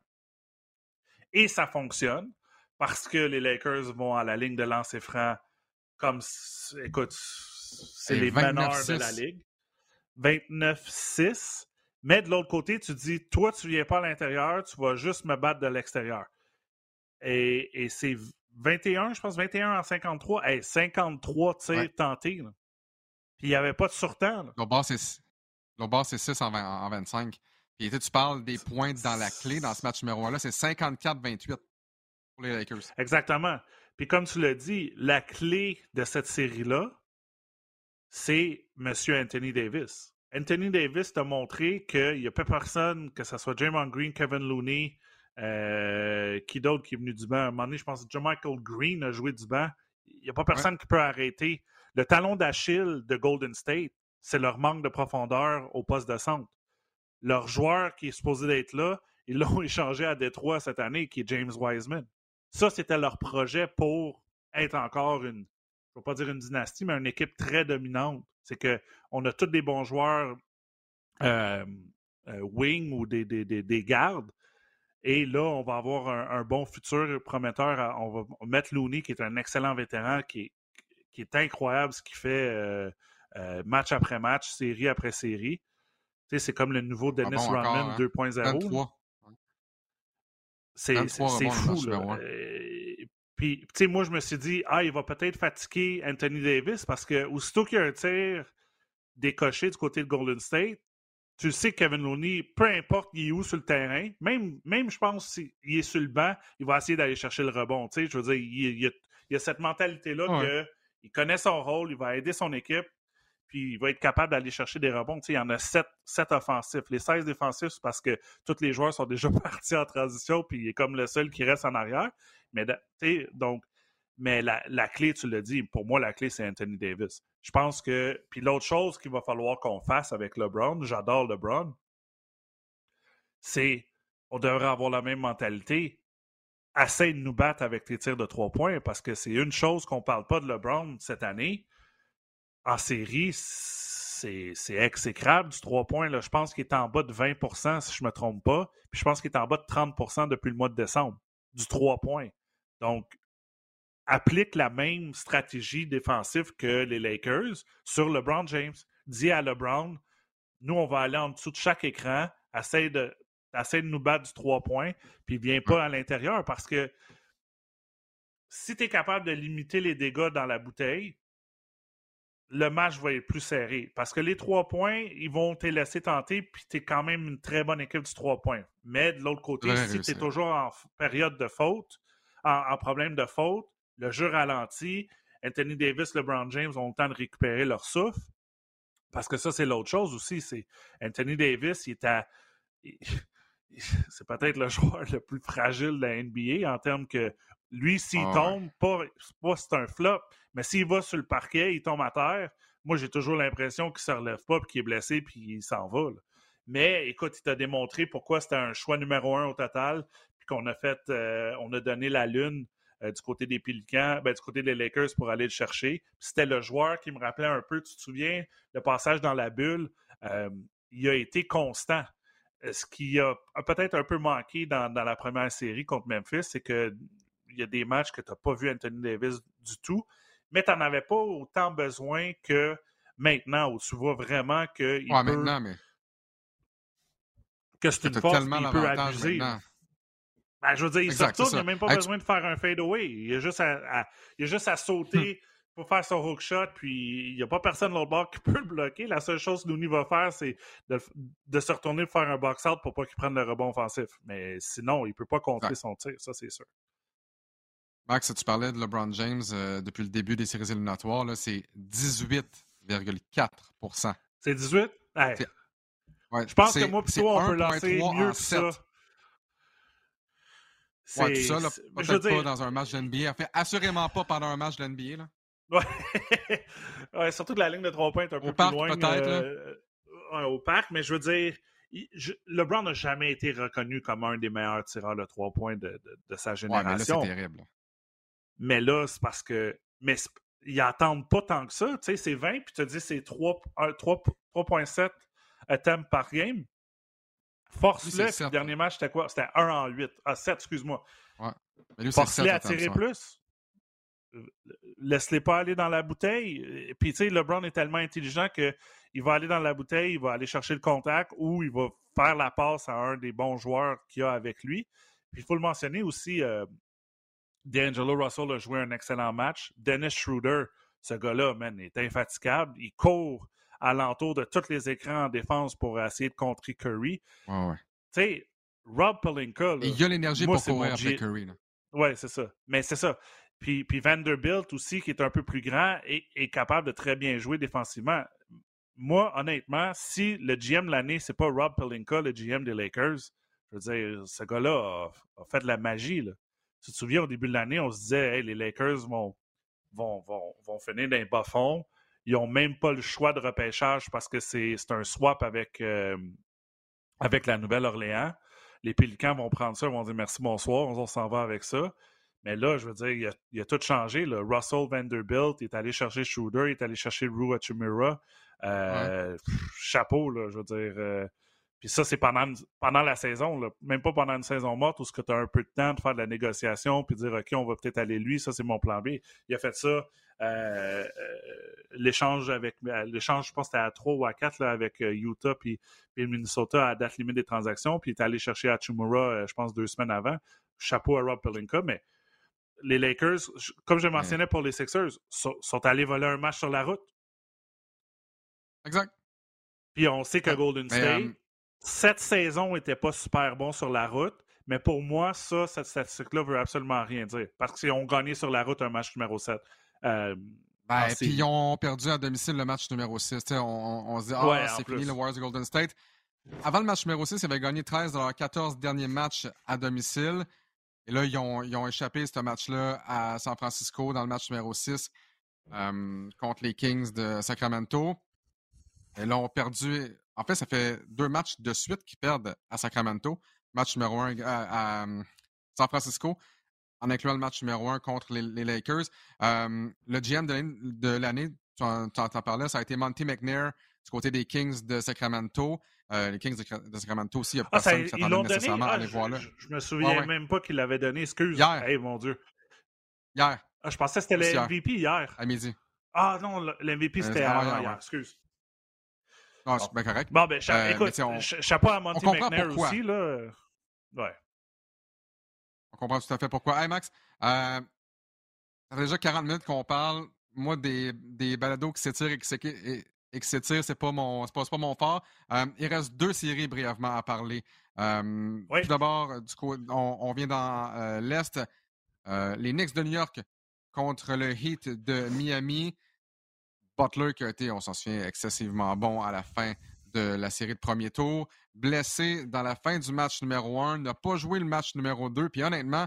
Et ça fonctionne parce que les Lakers vont à la ligne de lancer franc comme, écoute, c'est les meneurs de la ligue. 29-6. Mais de l'autre côté, tu dis, toi, tu viens pas à l'intérieur, tu vas juste me battre de l'extérieur. Et, c'est 21, je pense, 21 en 53. Hey, 53 tirs tentés. Puis il n'y avait pas de surtemps. Le bas, c'est 6 en, 25. Puis tu parles des points dans la clé dans ce match numéro 1-là, c'est 54-28 pour les Lakers. Exactement. Puis comme tu l'as dit, la clé de cette série-là, c'est M. Anthony Davis. Anthony Davis t'a montré qu'il n'y a pas personne, que ce soit Jamon Green, Kevin Looney, euh, qui d'autre qui est venu du banc? À un moment donné, je pense que Michael Green a joué du banc. Il n'y a pas personne qui peut arrêter. Le talon d'Achille de Golden State, c'est leur manque de profondeur au poste de centre. Leur joueur qui est supposé d'être là, ils l'ont [LAUGHS] échangé à Détroit cette année, qui est James Wiseman. Ça, c'était leur projet pour être encore une, je ne vais pas dire une dynastie, mais une équipe très dominante. C'est qu'on a tous des bons joueurs euh, euh, wing ou des, des, gardes. Et là, on va avoir un, bon futur prometteur. On va mettre Looney, qui est un excellent vétéran, qui est, qui est incroyable ce qu'il fait euh, match après match, série après série. c'est comme le nouveau Dennis Rodman 2.0. Hein. C'est fou. Là. Puis, tu sais, moi, je me suis dit, ah, il va peut-être fatiguer Anthony Davis parce que aussitôt qu'il y a un tir décoché du côté de Golden State, tu sais que Kevin Looney, peu importe il est où sur le terrain, même, même je pense s'il est sur le banc, il va essayer d'aller chercher le rebond. Tu sais, je veux dire, il, y a, cette mentalité-là qu'il connaît son rôle, il va aider son équipe, puis il va être capable d'aller chercher des rebonds. Tu il y en a sept, offensifs. Les 16 défensifs, c'est parce que tous les joueurs sont déjà [LAUGHS] partis en transition, puis il est comme le seul qui reste en arrière. Mais, donc, mais la, clé, tu l'as dit, pour moi, la clé, c'est Anthony Davis. Je pense que. Puis l'autre chose qu'il va falloir qu'on fasse avec LeBron, j'adore LeBron, c'est on devrait avoir la même mentalité. Assez de nous battre avec tes tirs de trois points parce que c'est une chose qu'on ne parle pas de LeBron cette année. En série, c'est exécrable du trois points. Là. Je pense qu'il est en bas de 20% si je ne me trompe pas. Puis je pense qu'il est en bas de 30% depuis le mois de décembre du trois points. Donc, applique la même stratégie défensive que les Lakers sur LeBron James. Dit à LeBron, nous, on va aller en dessous de chaque écran, essaye de, de nous battre du trois points, puis viens pas à l'intérieur parce que si tu es capable de limiter les dégâts dans la bouteille, le match va être plus serré. Parce que les trois points, ils vont te laisser tenter, puis tu es quand même une très bonne équipe du trois points. Mais de l'autre côté, si tu es toujours en période de faute, en, problème de faute, le jeu ralentit, Anthony Davis, LeBron James ont le temps de récupérer leur souffle. Parce que ça, c'est l'autre chose aussi. C'est Anthony Davis, il est à. C'est peut-être le joueur le plus fragile de la NBA en termes que lui, s'il ah tombe, pas, pas c'est un flop, mais s'il va sur le parquet, il tombe à terre. Moi, j'ai toujours l'impression qu'il ne se relève pas, puis qu'il est blessé, puis il s'en va. Mais écoute, il t'a démontré pourquoi c'était un choix numéro un au total, puis qu'on a fait, euh, on a donné la lune euh, du côté des Pelicans, ben, du côté des Lakers pour aller le chercher. C'était le joueur qui me rappelait un peu, tu te souviens, le passage dans la bulle, euh, il a été constant. Ce qui a, peut-être un peu manqué dans, dans, la première série contre Memphis, c'est que il y a des matchs que tu n'as pas vu Anthony Davis du tout, mais tu n'en avais pas autant besoin que maintenant, où tu vois vraiment que ouais, maintenant, mais... que c'est une force qu'il peut abuser. Ben, je veux dire, il se retourne, il n'a même pas besoin de faire un fade-away. Il a juste à, il a juste à sauter hmm. pour faire son hook shot, puis il n'y a pas personne de l'autre bord qui [LAUGHS] peut le bloquer. La seule chose que Looney va faire, c'est de, se retourner pour faire un box-out pour pas qu'il prenne le rebond offensif. Mais sinon, il ne peut pas contrer son tir, ça c'est sûr. Max, tu parlais de LeBron James euh, depuis le début des séries éliminatoires, c'est 18,4% C'est 18? je pense que moi, plutôt, on peut lancer mieux que ça. Ouais, tout ça, peut-être pas dans un match de NBA. Enfin, assurément pas pendant un match de NBA. Là. [LAUGHS] Ouais. surtout que la ligne de trois points est un peu plus loin. peut-être. Euh, au parc, mais je veux dire, LeBron n'a jamais été reconnu comme un des meilleurs tireurs de trois points de, sa génération. Ouais, c'est terrible. Mais là, c'est parce que. Mais ils n'attendent pas tant que ça. Tu sais, c'est 20, puis tu te dis c'est 3.7 attempts par game. Force-le, le dernier match, c'était quoi? C'était 1 en 8. Ah, 7, excuse-moi. Ouais. Force-le à tirer plus. Laisse-les pas aller dans la bouteille. Puis, tu sais, LeBron est tellement intelligent qu'il va aller dans la bouteille, il va aller chercher le contact ou il va faire la passe à un des bons joueurs qu'il a avec lui. Puis, il faut le mentionner aussi, euh, D'Angelo Russell a joué un excellent match. Dennis Schroeder, ce gars-là, man, est infatigable. Il court alentour de tous les écrans en défense pour essayer de contrer Curry. Tu sais, Rob Pelinka. il y a l'énergie pour courir après Curry. Oui, c'est ça. Mais c'est ça. Puis, puis, Vanderbilt aussi, qui est un peu plus grand, est, est, capable de très bien jouer défensivement. Moi, honnêtement, si le GM de l'année, c'est pas Rob Pelinka, le GM des Lakers, je veux dire, ce gars-là a, fait de la magie. Là. Tu te souviens, au début de l'année, on se disait les Lakers vont, vont, vont, vont finir d'un bas fond. Ils n'ont même pas le choix de repêchage parce que c'est un swap avec, euh, avec la Nouvelle-Orléans. Les Pélicans vont prendre ça, ils vont dire merci, bonsoir, on s'en va avec ça. Mais là, je veux dire, il a, a tout changé. Russell Vanderbilt est allé chercher Schroeder, il est allé chercher Rue Achimura. Euh, chapeau, là, je veux dire. Euh, puis ça, c'est pendant, pendant la saison, même pas pendant une saison morte où tu as un peu de temps de faire de la négociation puis dire OK, on va peut-être aller lui, ça c'est mon plan B. Il a fait ça. Euh, euh, l'échange avec euh, l'échange, je pense que c'était à 3 ou à 4 là, avec Utah puis, puis, le Minnesota à date limite des transactions. Puis il est allé chercher Hachimura, je pense, deux semaines avant. Chapeau à Rob Pelinka, mais les Lakers, comme je mentionnais pour les Sixers, sont, sont allés voler un match sur la route. Exact. Puis on sait que Golden State cette saison n'était pas super bon sur la route, mais pour moi, ça, cette statistique-là veut absolument rien dire. Parce qu'ils ont gagné sur la route un match numéro 7. Euh, ben, puis ils ont perdu à domicile le match numéro 6. On, on, se dit, ah, c'est fini le Warriors de Golden State. Avant le match numéro 6, ils avaient gagné 13 dans leurs 14 derniers matchs à domicile. Et là, ils ont, ils ont échappé ce match-là à San Francisco dans le match numéro 6 euh, contre les Kings de Sacramento. Et là, ont perdu en fait, ça fait deux matchs de suite qu'ils perdent à Sacramento. Match numéro un à, hum, San Francisco, en incluant le match numéro un contre les, Lakers. Hum, le GM de l'année, tu en, parlais, ça a été Monty McNair du côté des Kings de Sacramento. Euh, les Kings de, Sacramento aussi, il n'y a ah, personne qui s'attendait nécessairement à ah, aller voir là. Je, me souviens même pas qu'il l'avait donné, excuse. Hier. mon Dieu. Hier. Ah, je pensais que c'était le MVP hier. À midi. Ah non, le MVP, c'était avant hier, excuse. Non, c'est bien correct. Bon, ben, cha écoute, on... chapeau à Monty McNair aussi, là. Ouais. On comprend tout à fait pourquoi. Hey, Max, euh, ça fait déjà 40 minutes qu'on parle. Moi, des, des balados qui s'étirent et qui s'étirent, c'est pas mon pas, pas mon fort. Euh, il reste deux séries brièvement à parler. Euh, Tout d'abord, du coup, on, on, vient dans euh, l'Est. Euh, les Knicks de New York contre le Heat de Miami. Butler qui a été, on s'en souvient, excessivement bon à la fin de la série de premier tour. Blessé dans la fin du match numéro un, n'a pas joué le match numéro deux. Puis honnêtement,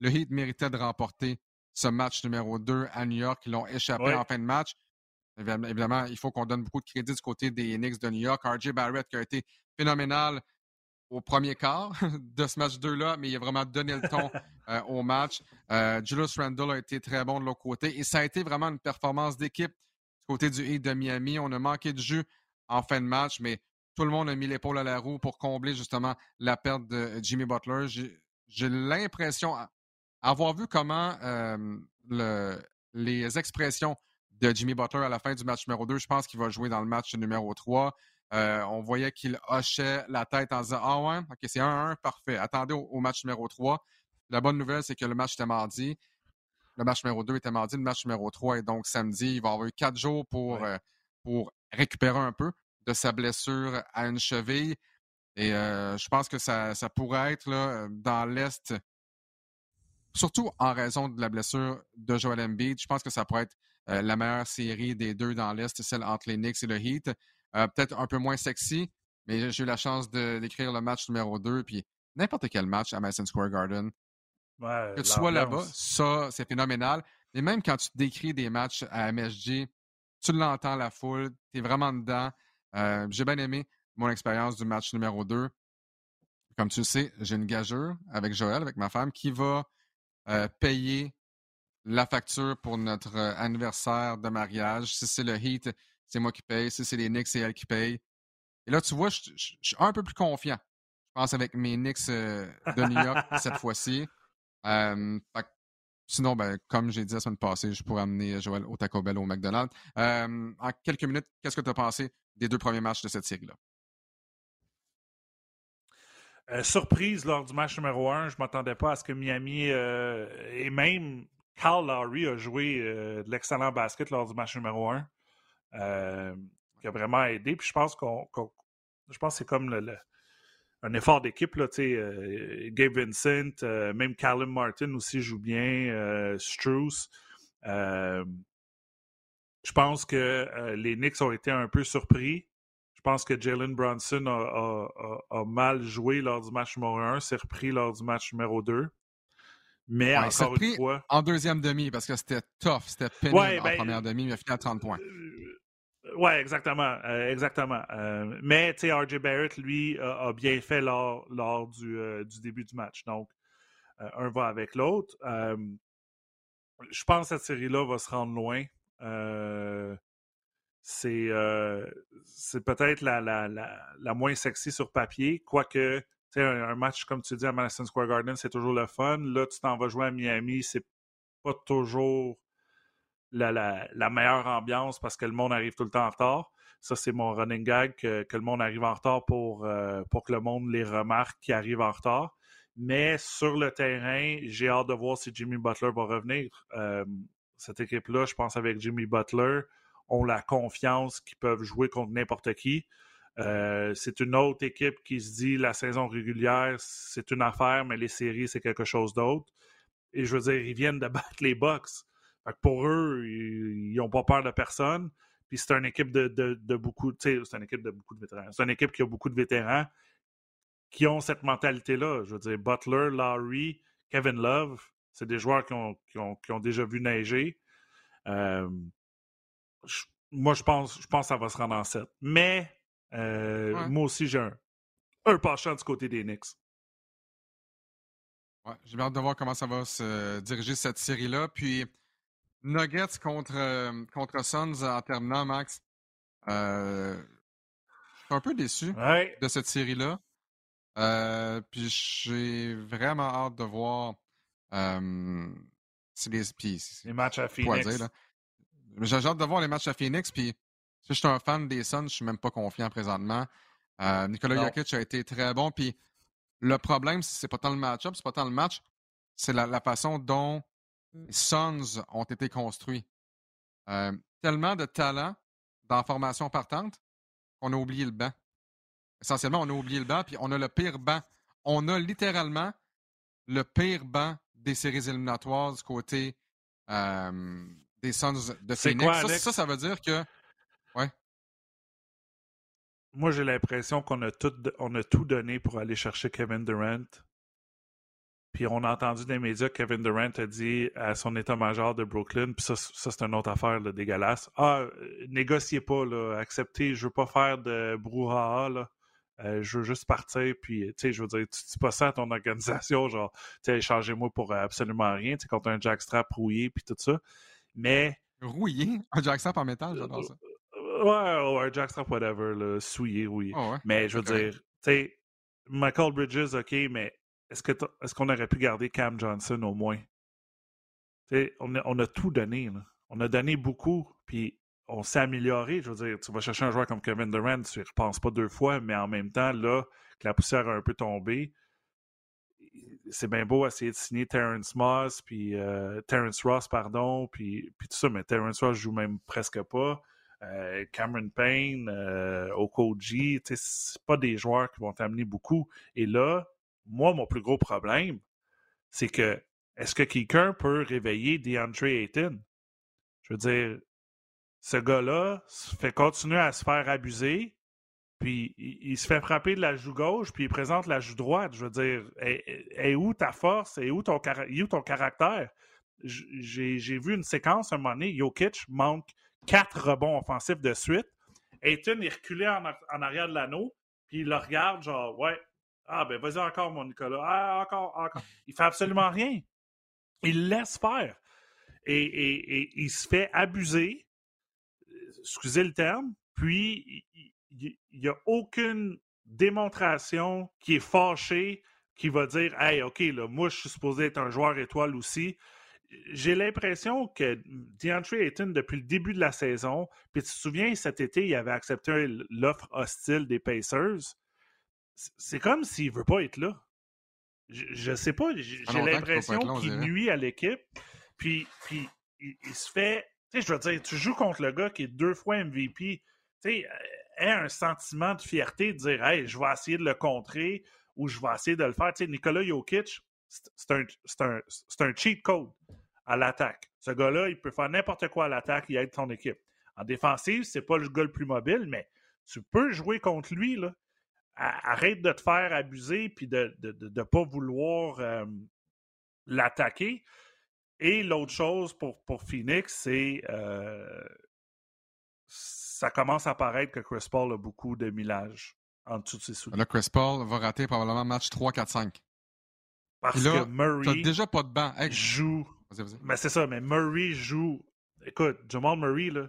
le Heat méritait de remporter ce match numéro 2 à New York. Ils l'ont échappé en fin de match. Évidemment, il faut qu'on donne beaucoup de crédit du côté des Knicks de New York. RJ Barrett qui a été phénoménal au premier quart [LAUGHS] de ce match 2-là, mais il a vraiment donné le ton euh, au match. Euh, Julius Randle a été très bon de l'autre côté et ça a été vraiment une performance d'équipe côté du Heat de Miami. On a manqué de jus en fin de match, mais tout le monde a mis l'épaule à la roue pour combler justement la perte de Jimmy Butler. J'ai l'impression, avoir vu comment euh, le, les expressions de Jimmy Butler à la fin du match numéro 2, je pense qu'il va jouer dans le match numéro 3. Euh, on voyait qu'il hochait la tête en disant Ah ouais, ok, c'est 1-1, parfait. Attendez au, match numéro 3. La bonne nouvelle, c'est que le match était mardi. Le match numéro 2 était mardi, le match numéro 3 est donc samedi. Il va avoir eu quatre jours pour, euh, pour récupérer un peu de sa blessure à une cheville. Et je pense que ça, ça pourrait être là, dans l'Est surtout en raison de la blessure de Joel Embiid. Je pense que ça pourrait être euh, la meilleure série des deux dans l'Est, celle entre les Knicks et le Heat. Euh, peut-être un peu moins sexy, mais j'ai eu la chance d'écrire le match numéro 2, puis n'importe quel match à Madison Square Garden. Que tu sois là-bas, ça, c'est phénoménal. Et même quand tu décris des matchs à MSG, tu l'entends, la foule, tu es vraiment dedans. Euh, j'ai bien aimé mon expérience du match numéro 2. Comme tu le sais, j'ai une gageure avec Joël, avec ma femme, qui va euh, payer la facture pour notre euh, anniversaire de mariage. Si c'est le Heat, c'est moi qui paye. Si c'est les Knicks, c'est elle qui paye. Et là, tu vois, je, suis un peu plus confiant. Je pense avec mes Knicks de New York cette [LAUGHS] fois-ci. Sinon, ben, comme j'ai dit la semaine passée, je pourrais amener Joël au Taco Bell au McDonald's. en quelques minutes, qu'est-ce que tu as pensé des deux premiers matchs de cette série-là? Euh, surprise lors du match numéro 1, je ne m'attendais pas à ce que Miami euh, et même Carl Lowry a joué euh, de l'excellent basket lors du match numéro 1. qui a vraiment aidé. Puis je pense qu'on je pense que c'est comme le, un effort d'équipe. Là, Gabe Vincent, même Callum Martin aussi joue bien, Struce. je pense que les Knicks ont été un peu surpris. Je pense que Jalen Bronson a, mal joué lors du match numéro 1, s'est repris lors du match numéro 2. Mais encore une fois. En deuxième demi, parce que c'était tough, c'était pénible en ben, première demi, mais il a fini à 30 points. Euh, oui, exactement. Euh, exactement. Euh, mais tu RJ Barrett, lui, a, bien fait lors, lors du, du, début du match. Donc, un va avec l'autre. je pense que cette série-là va se rendre loin c'est euh, peut-être la, la, la, moins sexy sur papier, quoique un, un match, comme tu dis, à Madison Square Garden, c'est toujours le fun. Là, tu t'en vas jouer à Miami, c'est pas toujours la, meilleure ambiance parce que le monde arrive tout le temps en retard. Ça, c'est mon running gag, que, le monde arrive en retard pour, euh, pour que le monde les remarque qui arrivent en retard. Mais sur le terrain, j'ai hâte de voir si Jimmy Butler va revenir. Euh, cette équipe-là, je pense avec Jimmy Butler, ont la confiance qu'ils peuvent jouer contre n'importe qui. Euh, c'est une autre équipe qui se dit la saison régulière, c'est une affaire, mais les séries, c'est quelque chose d'autre. Et je veux dire, ils viennent de [LAUGHS] battre les Bucks. Pour eux, ils n'ont pas peur de personne. Puis c'est une équipe de, de, beaucoup, c'est une équipe de beaucoup de vétérans. C'est une équipe qui a beaucoup de vétérans qui ont cette mentalité-là. Je veux dire, Butler, Larry, Kevin Love, c'est des joueurs qui ont, qui ont, déjà vu neiger. Euh, moi, je pense, je pense que ça va se rendre en 7. Mais euh, moi aussi, j'ai un, un penchant du côté des Knicks. Ouais, j'ai hâte de voir comment ça va se diriger cette série-là. Puis Nuggets contre, euh, contre Suns en terminant, Max. Euh, je suis un peu déçu de cette série-là. puis j'ai vraiment hâte de voir les, les matchs à Phoenix. J'ai hâte de voir les matchs à Phoenix. Puis, si je suis un fan des Suns, je suis même pas confiant présentement. Euh, Nicolas Jokic a été très bon. Puis, le problème, c'est pas tant le match-up, c'est pas tant le match, c'est la, façon dont mm. les Suns ont été construits. Euh, tellement de talent dans la formation partante qu'on a oublié le banc. Essentiellement, on a oublié le banc, puis on a le pire banc. On a littéralement le pire banc des séries éliminatoires du côté euh, des Suns de Phoenix. ça, ça, veut dire que. Ouais. Moi, j'ai l'impression qu'on a tout, on a tout donné pour aller chercher Kevin Durant. Puis on a entendu des médias que Kevin Durant a dit à son état-major de Brooklyn, puis ça, ça c'est une autre affaire là, dégueulasse. Ah, euh, négociez pas, là, acceptez, je veux pas faire de brouhaha, là. Euh, je veux juste partir, puis, tu sais, je veux dire, tu dis pas ça à ton [LAUGHS] organisation, genre, tu sais, échangez-moi pour absolument rien, tu sais, contre un jackstrap rouillé, puis tout ça. Mais. Rouillé? Un jackstrap en métal, j'adore ça. Ouais, ouais, un jackstrap, whatever, là, souillé, oui. Ah mais je veux dire, tu sais, Michael Bridges, OK, mais est-ce qu'on aurait pu garder Cam Johnson au moins? on a, tout donné. On a donné beaucoup, puis on s'est amélioré. Je veux dire, tu vas chercher un joueur comme Kevin Durant, tu ne repenses pas deux fois, mais en même temps, là, que la poussière a un peu tombé, c'est bien beau essayer de signer Terrence Moss, puis euh, Terrence Ross, pardon, puis, puis tout ça, mais Terrence Ross joue même presque pas. Euh, Cameron Payne, euh, Okoji, c'est pas des joueurs qui vont t'amener beaucoup. Et là, moi, mon plus gros problème, c'est que est-ce que quelqu'un peut réveiller DeAndre Ayton? Je veux dire, ce gars-là fait continuer à se faire abuser, puis il, se fait frapper de la joue gauche, puis il présente la joue droite. Je veux dire, est, où ta force? Est où ton, où ton caractère? J'ai vu une séquence un moment donné, Jokic manque quatre rebonds offensifs de suite. Ayton est reculé en, arrière de l'anneau, puis il le regarde, genre, ouais, ah ben vas-y encore, mon Nicolas. Ah, encore, encore. Il fait absolument rien. Il laisse faire. et il se fait abuser excusez le terme, puis il n'y a aucune démonstration qui est fâchée, qui va dire Hey, OK, là, moi, je suis supposé être un joueur étoile aussi. J'ai l'impression que DeAndre Ayton, depuis le début de la saison, puis tu te souviens, cet été, il avait accepté l'offre hostile des Pacers. C'est comme s'il ne veut pas être là. Je ne sais pas, j'ai l'impression qu'il nuit à l'équipe. Puis, puis il, se fait tu sais, je veux dire, tu joues contre le gars qui est deux fois MVP. Tu sais, aie un sentiment de fierté de dire, hey, je vais essayer de le contrer ou je vais essayer de le faire. Tu sais, Nikola Jokic, c'est un, un, un, cheat code à l'attaque. Ce gars-là, il peut faire n'importe quoi à l'attaque, il aide ton équipe. En défensive, c'est pas le gars le plus mobile, mais tu peux jouer contre lui. Là. Arrête de te faire abuser puis de ne de, de, pas vouloir euh, l'attaquer. Et l'autre chose pour, pour Phoenix, c'est euh, ça commence à paraître que Chris Paul a beaucoup de millage en dessous de ses souliers. Là, Chris Paul va rater probablement match 3, 4, 5. Parce que Murray. déjà pas de banc. Joue. Mais c'est ça, mais Murray joue. Écoute, Jamal Murray, là,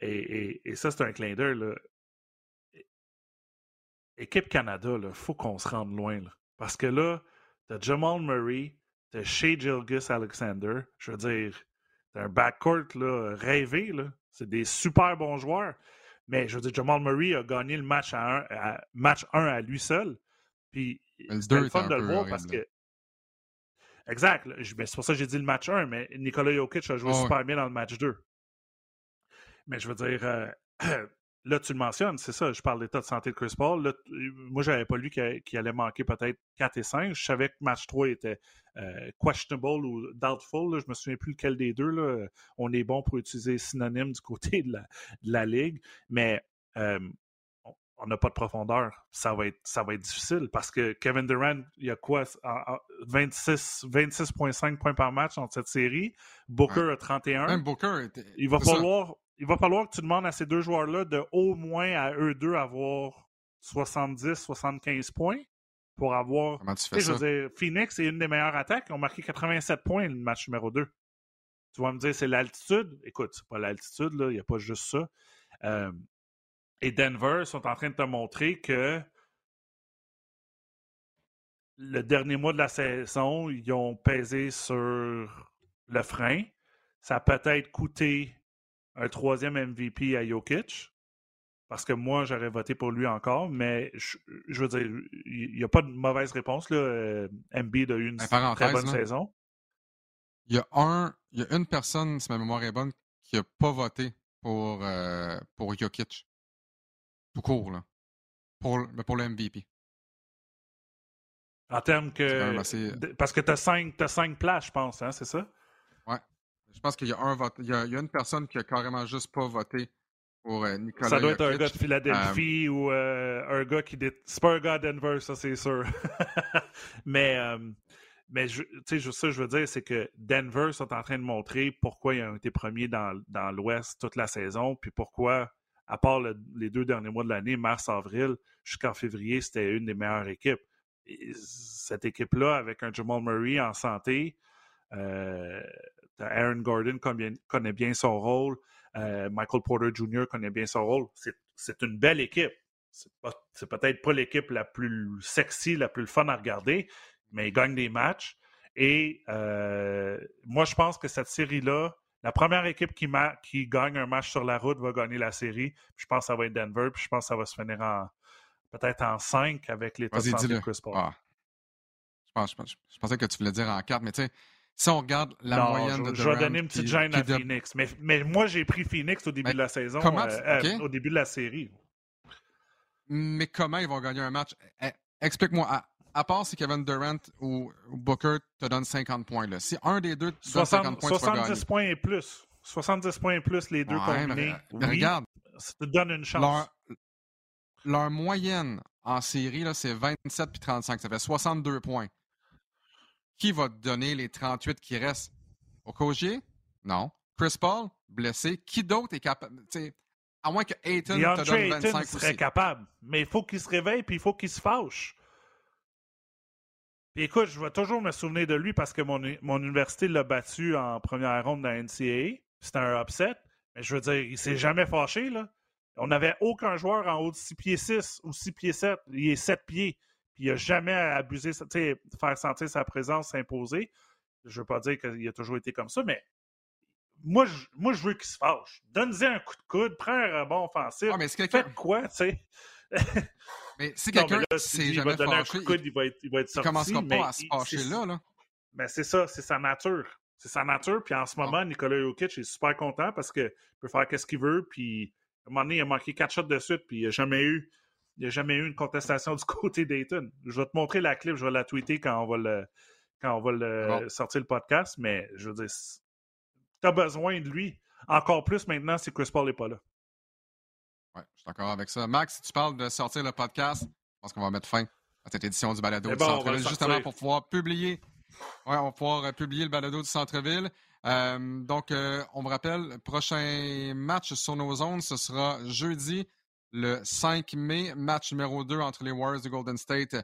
et, et, ça, c'est un clin d'œil, là. Équipe Canada, il faut qu'on se rende loin. Là. Parce que là, t'as Jamal Murray, de chez Gilgis Alexander. Je veux dire, c'est un backcourt là, rêvé. Là. C'est des super bons joueurs. Mais je veux dire, Jamal Murray a gagné le match à, un, à match 1 à lui seul. Puis c'est le fun de le voir parce que. Exact. C'est pour ça que j'ai dit le match 1, mais Nikola Jokic a joué super bien dans le match 2. Mais je veux dire, euh, [CLEARS THROAT] Là, tu le mentionnes, c'est ça. Je parle de l'état de santé de Chris Paul. Là, moi, je n'avais pas lu qu'il allait manquer peut-être 4 et 5. Je savais que match 3 était euh, questionable ou doubtful. Je Je me souviens plus lequel des deux. Là. On est bon pour utiliser synonyme du côté de la, ligue. Mais euh, on n'a pas de profondeur. Ça va, être, ça va être difficile parce que Kevin Durant, il y a quoi 26,5 26 points par match dans cette série. Booker a 31. Même Booker était... Il va falloir il va falloir que tu demandes à ces deux joueurs-là de au moins à eux deux avoir 70, 75 points pour avoir. Comment tu fais ça? Je veux dire, Phoenix est une des meilleures attaques. Ils ont marqué 87 points le match numéro 2. Tu vas me dire, c'est l'altitude? Écoute, c'est pas l'altitude, là. Il n'y a pas juste ça. Euh, et Denver sont en train de te montrer que le dernier mois de la saison, ils ont pesé sur le frein. Ça a peut-être coûté un troisième MVP à Jokic, parce que moi, j'aurais voté pour lui encore, mais je, veux dire, il n'y a pas de mauvaise réponse. Là. Embiid a eu une ben, très bonne saison. Il y, a un, il y a une personne, si ma mémoire est bonne, qui n'a pas voté pour, euh, pour Jokic. Tout court, là. Pour, pour le MVP. En termes que. Parce que tu as cinq, as cinq places, je pense, hein, c'est ça? Je pense qu'il y a un vote. Il y a, il y a, une personne qui a carrément juste pas voté pour euh, Nicolas. Ça doit être un gars de Philadelphie euh, ou euh, un gars qui. C'est pas un gars de Denver, ça, c'est sûr. [LAUGHS] mais. Mais tu sais, ça, je veux dire, c'est que Denver sont en train de montrer pourquoi ils ont été premiers dans, dans l'Ouest toute la saison, puis pourquoi, à part les deux derniers mois de l'année, mars-avril, jusqu'en février, c'était une des meilleures équipes cette équipe-là, avec un Jamal Murray en santé, euh, Aaron Gordon connaît bien son rôle, euh, Michael Porter Jr. connaît bien son rôle. C'est une belle équipe. C'est peut-être pas l'équipe la plus sexy, la plus fun à regarder, mais ils gagnent des matchs. Et euh, moi, je pense que cette série-là, la première équipe qui, qui, gagne un match sur la route va gagner la série. Je pense que ça va être Denver, puis je pense que ça va se finir en, peut-être en 5 avec les santé de Chris Paul. Ah. Je, pensais que tu voulais dire en 4, mais tu sais, si on regarde la moyenne je, de Je vais donner une petite gêne à Phoenix. Mais, mais, moi, j'ai pris Phoenix au début de la saison, euh, euh, au début de la série. Mais comment ils vont gagner un match? Eh, explique-moi. À, part si Kevin Durant ou, Booker te donne 50 points. Là. Si un des deux te donne 50 points, 70 points et plus. 70 points et plus, les deux combinés. Mais, regarde. Ça te donne une chance leur moyenne en série, c'est 27 puis 35. Ça fait 62 points. Qui va te donner les 38 qui restent? Okogie? Non. Chris Paul? Blessé. Qui d'autre est capable? À moins que Ayton te donne 25 Ayton serait capable. Mais il faut qu'il se réveille puis il faut qu'il se fâche. Puis écoute, je vais toujours me souvenir de lui parce que mon, mon université l'a battu en première ronde de la NCAA. C'était un upset. Mais je veux dire, il s'est jamais fâché, là. On n'avait aucun joueur en haut de 6 pieds 6 ou 6 pieds 7. Il est 7 pieds. Puis il n'a jamais abusé, faire sentir sa présence, s'imposer. Je ne veux pas dire qu'il a toujours été comme ça, mais moi, je, moi, je veux qu'il se fâche. Donne-y un coup de coude, prends un rebond offensif. Ah, mais Faites quoi, tu sais? [LAUGHS] mais si quelqu'un s'est jamais donner fâché, un coup de coude, il, va être, il va être sorti. Il commencera pas à se fâcher là, là. Mais c'est ça, c'est sa nature. C'est sa nature. Puis en ce moment, ah. Nicolas Jokic est super content parce qu'il peut faire ce qu'il veut. Puis à un moment donné, il a manqué quatre shots de suite, puis il n'y a jamais eu. Il a jamais eu une contestation du [LAUGHS] côté d'Ayton. Je vais te montrer la clip, je vais la tweeter quand on va le, quand on va le sortir le podcast, mais je veux dire, tu as besoin de lui. Encore plus maintenant si Chris Paul n'est pas là. Oui, je suis d'accord avec ça. Max, si tu parles de sortir le podcast, je pense qu'on va mettre fin à cette édition du Balado du Centre-Ville, justement pour pouvoir publier. Ouais, on va pouvoir euh, publier le Balado du Centre-Ville. Euh, donc, euh, on me rappelle, le prochain match sur nos zones, ce sera jeudi, le 5 mai, match numéro 2 entre les Warriors de Golden State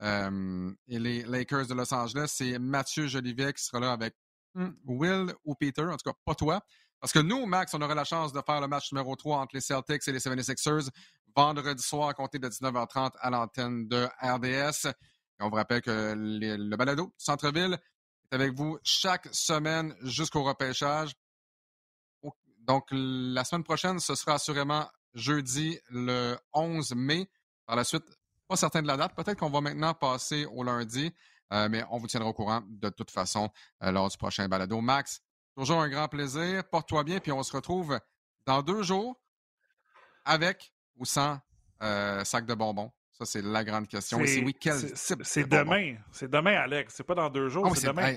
euh, et les Lakers de Los Angeles. C'est Mathieu Jolivet qui sera là avec hmm, Will ou Peter, en tout cas pas toi. Parce que nous, Max, on aura la chance de faire le match numéro 3 entre les Celtics et les 76ers vendredi soir à compter de 19h30 à l'antenne de RDS. On vous rappelle que le balado Centre-Ville avec vous chaque semaine jusqu'au repêchage. Donc, la semaine prochaine, ce sera assurément jeudi le 11 mai. Par la suite, pas certain de la date. Peut-être qu'on va maintenant passer au lundi, euh, mais on vous tiendra au courant de toute façon euh, lors du prochain balado. Max, toujours un grand plaisir. Porte-toi bien, puis on se retrouve dans deux jours avec ou sans euh, sac de bonbons. Ça, c'est la grande question. C'est oui, C'est demain. C'est demain, Alex. C'est pas dans deux jours, ah c'est demain.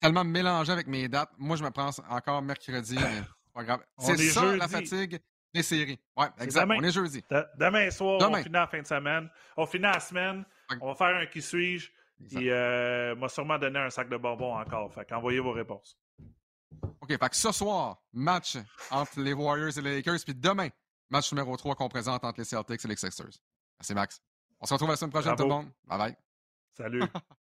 tellement mélangé avec mes dates. Moi, je me prends encore mercredi, mais pas grave. C'est ça, la fatigue des séries. Oui, exactement. On est jeudi. demain soir, on finit la fin de semaine. On finit la semaine. On va faire un qui suis-je. Et euh, m'a sûrement donné un sac de bonbons encore. Fait qu'envoyez vos réponses. OK, fait que ce soir, match entre les Warriors et les Lakers. Puis demain, match numéro 3 qu'on présente entre les Celtics et les Sixers. Merci, Max. On se retrouve la semaine prochaine, tout le monde. Bye bye. Salut. [LAUGHS]